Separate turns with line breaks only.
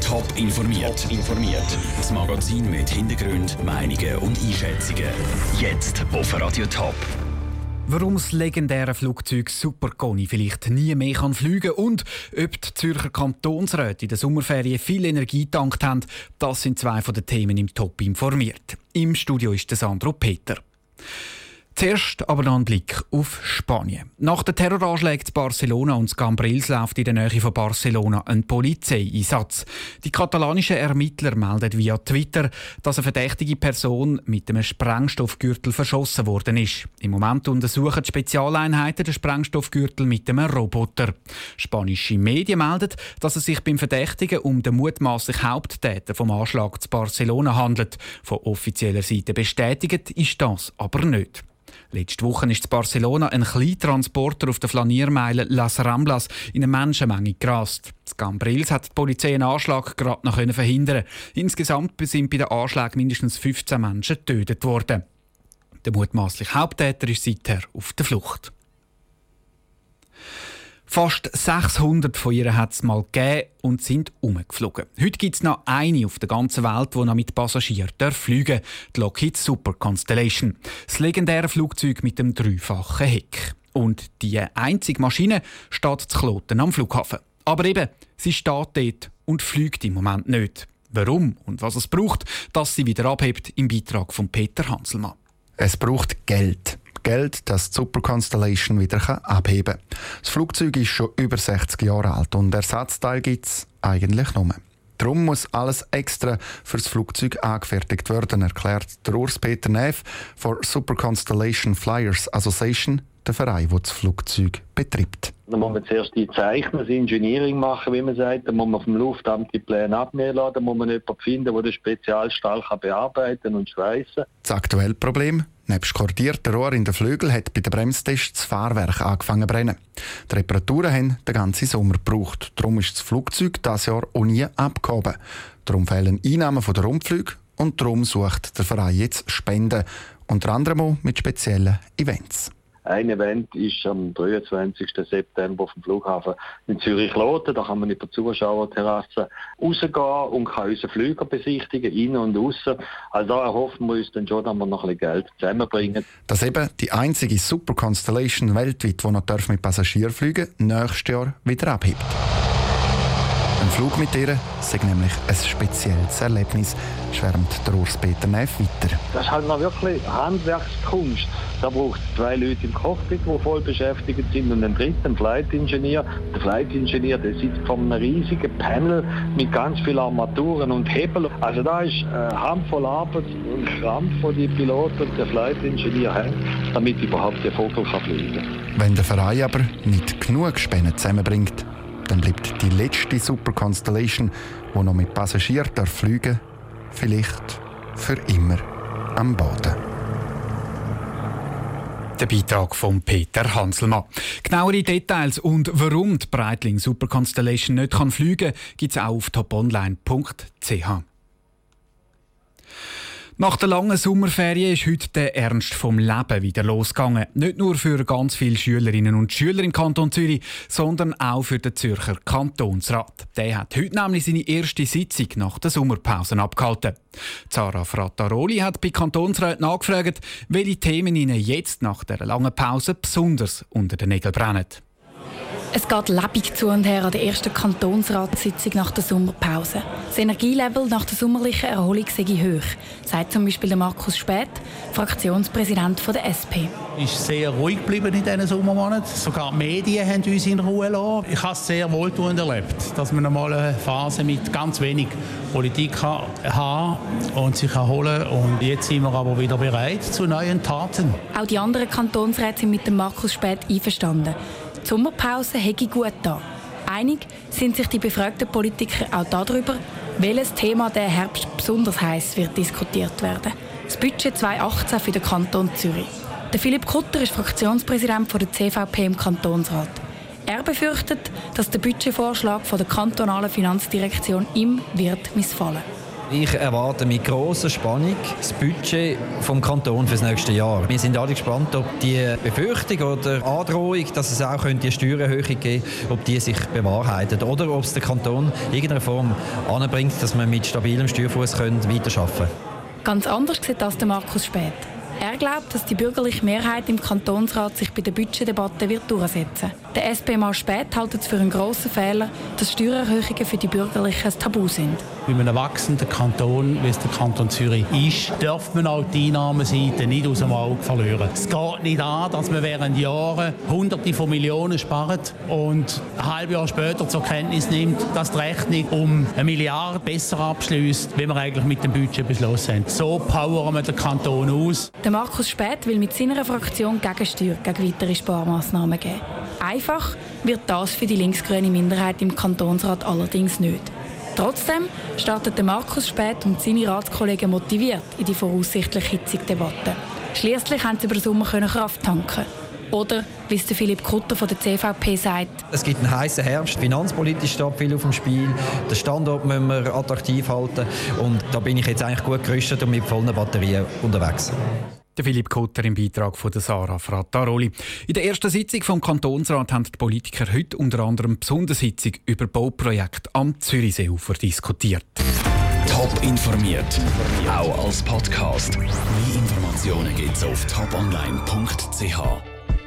Top informiert. informiert. Das Magazin mit Hintergrund, Meinungen und Einschätzungen. Jetzt auf Radio Top.
Warum das legendäre Flugzeug Superconi vielleicht nie mehr kann fliegen und ob die Zürcher Kantonsräte in der Sommerferien viel Energie getankt haben, das sind zwei von den Themen im Top informiert. Im Studio ist der Sandro Peter. Zuerst aber noch ein Blick auf Spanien. Nach den Terroranschlägen in Barcelona und Cambrils läuft in der Nähe von Barcelona ein Polizeieinsatz. Die katalanischen Ermittler melden via Twitter, dass eine verdächtige Person mit einem Sprengstoffgürtel verschossen worden ist. Im Moment untersuchen die Spezialeinheiten den Sprengstoffgürtel mit einem Roboter. Spanische Medien melden, dass es sich beim Verdächtigen um den mutmaßlichen Haupttäter vom Anschlag zu Barcelona handelt. Von offizieller Seite bestätigt ist das aber nicht. Letzte Woche ist in Barcelona ein Kleintransporter auf der Flaniermeile Las Ramblas in eine Menschenmenge gerast. In Cambrils hat die Polizei einen Anschlag gerade noch verhindern. Insgesamt sind bei den Anschlägen mindestens 15 Menschen getötet worden. Der mutmaßliche Haupttäter ist seither auf der Flucht. Fast 600 von ihr hat es mal gegeben und sind umgeflogen. Heute gibt es noch eine auf der ganzen Welt, die noch mit Passagieren fliegen darf, die Lockheed Super Constellation. Das legendäre Flugzeug mit dem dreifachen Heck. Und die einzige Maschine steht zu Kloten am Flughafen. Aber eben, sie steht dort und fliegt im Moment nicht. Warum und was es braucht, dass sie wieder abhebt, im Beitrag von Peter Hanselmann.
Es braucht Geld. Geld, das die Super Constellation wieder abheben kann. Das Flugzeug ist schon über 60 Jahre alt und Ersatzteil gibt es eigentlich nur. Darum muss alles extra für das Flugzeug angefertigt werden, erklärt der Urs-Peter Neff von Super Constellation Flyers Association, der Verein, der das Flugzeug betreibt.
Dann muss man zuerst die Zeichner, das Engineering machen, wie man sagt. Dann muss man vom Luftamt die Pläne abnehmen lassen. Dann muss man jemanden finden, der den Spezialstahl bearbeiten und schweißen
Das aktuelle Problem? Nebst kordierten Rohr in den Flügeln hat bei den Bremstests das Fahrwerk angefangen zu brennen. Die Reparaturen haben den ganzen Sommer gebraucht. Darum ist das Flugzeug dieses Jahr auch nie abgehoben. Darum fehlen Einnahmen von der Rundflüge und darum sucht der Verein jetzt Spenden, unter anderem auch mit speziellen Events.
Ein Event ist am 23. September auf dem Flughafen in Zürich-Loten. Da kann man über Zuschauerterrasse rausgehen und kann unseren Flüger besichtigen, innen und außen. Also da erhoffen wir uns dann schon, dass wir noch ein bisschen Geld zusammenbringen.
Dass eben die einzige Super Constellation weltweit, die noch mit Passagierflügen nächstes Jahr wieder abhebt. Flug mit ihr sei nämlich ein spezielles Erlebnis, schwärmt der Urs Peter Neff weiter.
Das ist halt noch wirklich Handwerkskunst. Da braucht es zwei Leute im Cockpit, die voll beschäftigt sind und einen dritten Flight Engineer. Der Flight Engineer der sitzt vor einem riesigen Panel mit ganz vielen Armaturen und Hebel. Also da ist eine Handvoll Arbeit und Krampf von die Piloten und der Flight Engineer haben, damit überhaupt der Vogel kann fliegen kann.
Wenn der Verein aber nicht genug Spenden zusammenbringt, dann bleibt die letzte Super Constellation, die noch mit Passagieren fliegen vielleicht für immer am Boden.
Der Beitrag von Peter Hanselmann. Genauere Details und warum die Breitling Super Constellation nicht fliegen kann, gibt es auch auf toponline.ch. Nach der langen Sommerferien ist heute der Ernst vom Leben wieder losgegangen. Nicht nur für ganz viele Schülerinnen und Schüler im Kanton Zürich, sondern auch für den Zürcher Kantonsrat. Der hat heute nämlich seine erste Sitzung nach der Sommerpause abgehalten. Zara Frattaroli hat bei Kantonsräten nachgefragt, welche Themen ihnen jetzt nach der langen Pause besonders unter den Nägeln brennen.
Es geht lebendig zu und her an der ersten Kantonsratssitzung nach der Sommerpause. Das Energielevel nach der sommerlichen Erholung sei hoch, sagt zum Beispiel Markus Späth, Fraktionspräsident der SP.
Es ist sehr ruhig geblieben in diesen Sommermonaten. Sogar die Medien haben uns in Ruhe gelassen. Ich habe es sehr wohltuend erlebt, dass man einmal eine Phase mit ganz wenig Politik haben und sich erholen Und jetzt sind wir aber wieder bereit zu neuen Taten.
Auch die anderen Kantonsräte sind mit dem Markus Späth einverstanden. Die Sommerpause hätte gut da. Einig sind sich die befragten Politiker auch darüber, welches Thema der Herbst besonders heiß wird diskutiert werden. Das Budget 2018 für den Kanton Zürich. Der Philipp Kutter ist Fraktionspräsident der CVP im Kantonsrat. Er befürchtet, dass der Budgetvorschlag von der kantonalen Finanzdirektion ihm wird missfallen.
Ich erwarte mit grosser Spannung das Budget vom Kanton für das nächste Jahr. Wir sind alle gespannt, ob die Befürchtung oder Androhung, dass es auch eine Steuererhöhung geben ob die sich bewahrheitet oder ob es der Kanton in irgendeiner Form anbringt, dass wir mit stabilem Steuerfuß weiterarbeiten können.
Ganz anders sieht das der Markus Spät. Er glaubt, dass die bürgerliche Mehrheit im Kantonsrat sich bei der Budgetdebatte wird durchsetzen wird. Der SP-Mann Spät hält es für einen grossen Fehler, dass Steuererhöhungen für die Bürgerlichen ein Tabu sind.
Bei einem wachsenden Kanton, wie es der Kanton Zürich ist, darf man auch die Einnahmenseite nicht aus dem Auge verlieren. Es geht nicht an, dass man während Jahren Hunderte von Millionen spart und ein halbes Jahr später zur Kenntnis nimmt, dass die Rechnung um eine Milliarde besser abschließt, wie wir eigentlich mit dem Budget beschlossen haben. So powern wir den Kanton aus.
Der Markus Späth will mit seiner Fraktion Gegensteuer gegen weitere Sparmaßnahmen geben. Einfach wird das für die linksgrüne Minderheit im Kantonsrat allerdings nicht. Trotzdem startet Markus Spät und seine Ratskollegen motiviert in die voraussichtlich hitzige Debatte. Schließlich haben sie über den Sommer Kraft tanken oder, wie es Philipp Kutter von der CVP sagt.
Es gibt einen heißen Herbst. Finanzpolitisch steht viel auf dem Spiel. Den Standort müssen wir attraktiv halten. Und da bin ich jetzt eigentlich gut gerüstet und mit vollen Batterien unterwegs.
Der Philipp Kutter im Beitrag von der Sarah Frattaroli. In der ersten Sitzung vom Kantonsrat haben die Politiker heute unter anderem die Sondersitzung über Bauprojekte am Zürichseeufer diskutiert.
Top informiert, auch als Podcast. Mehr Informationen gibt's auf toponline.ch.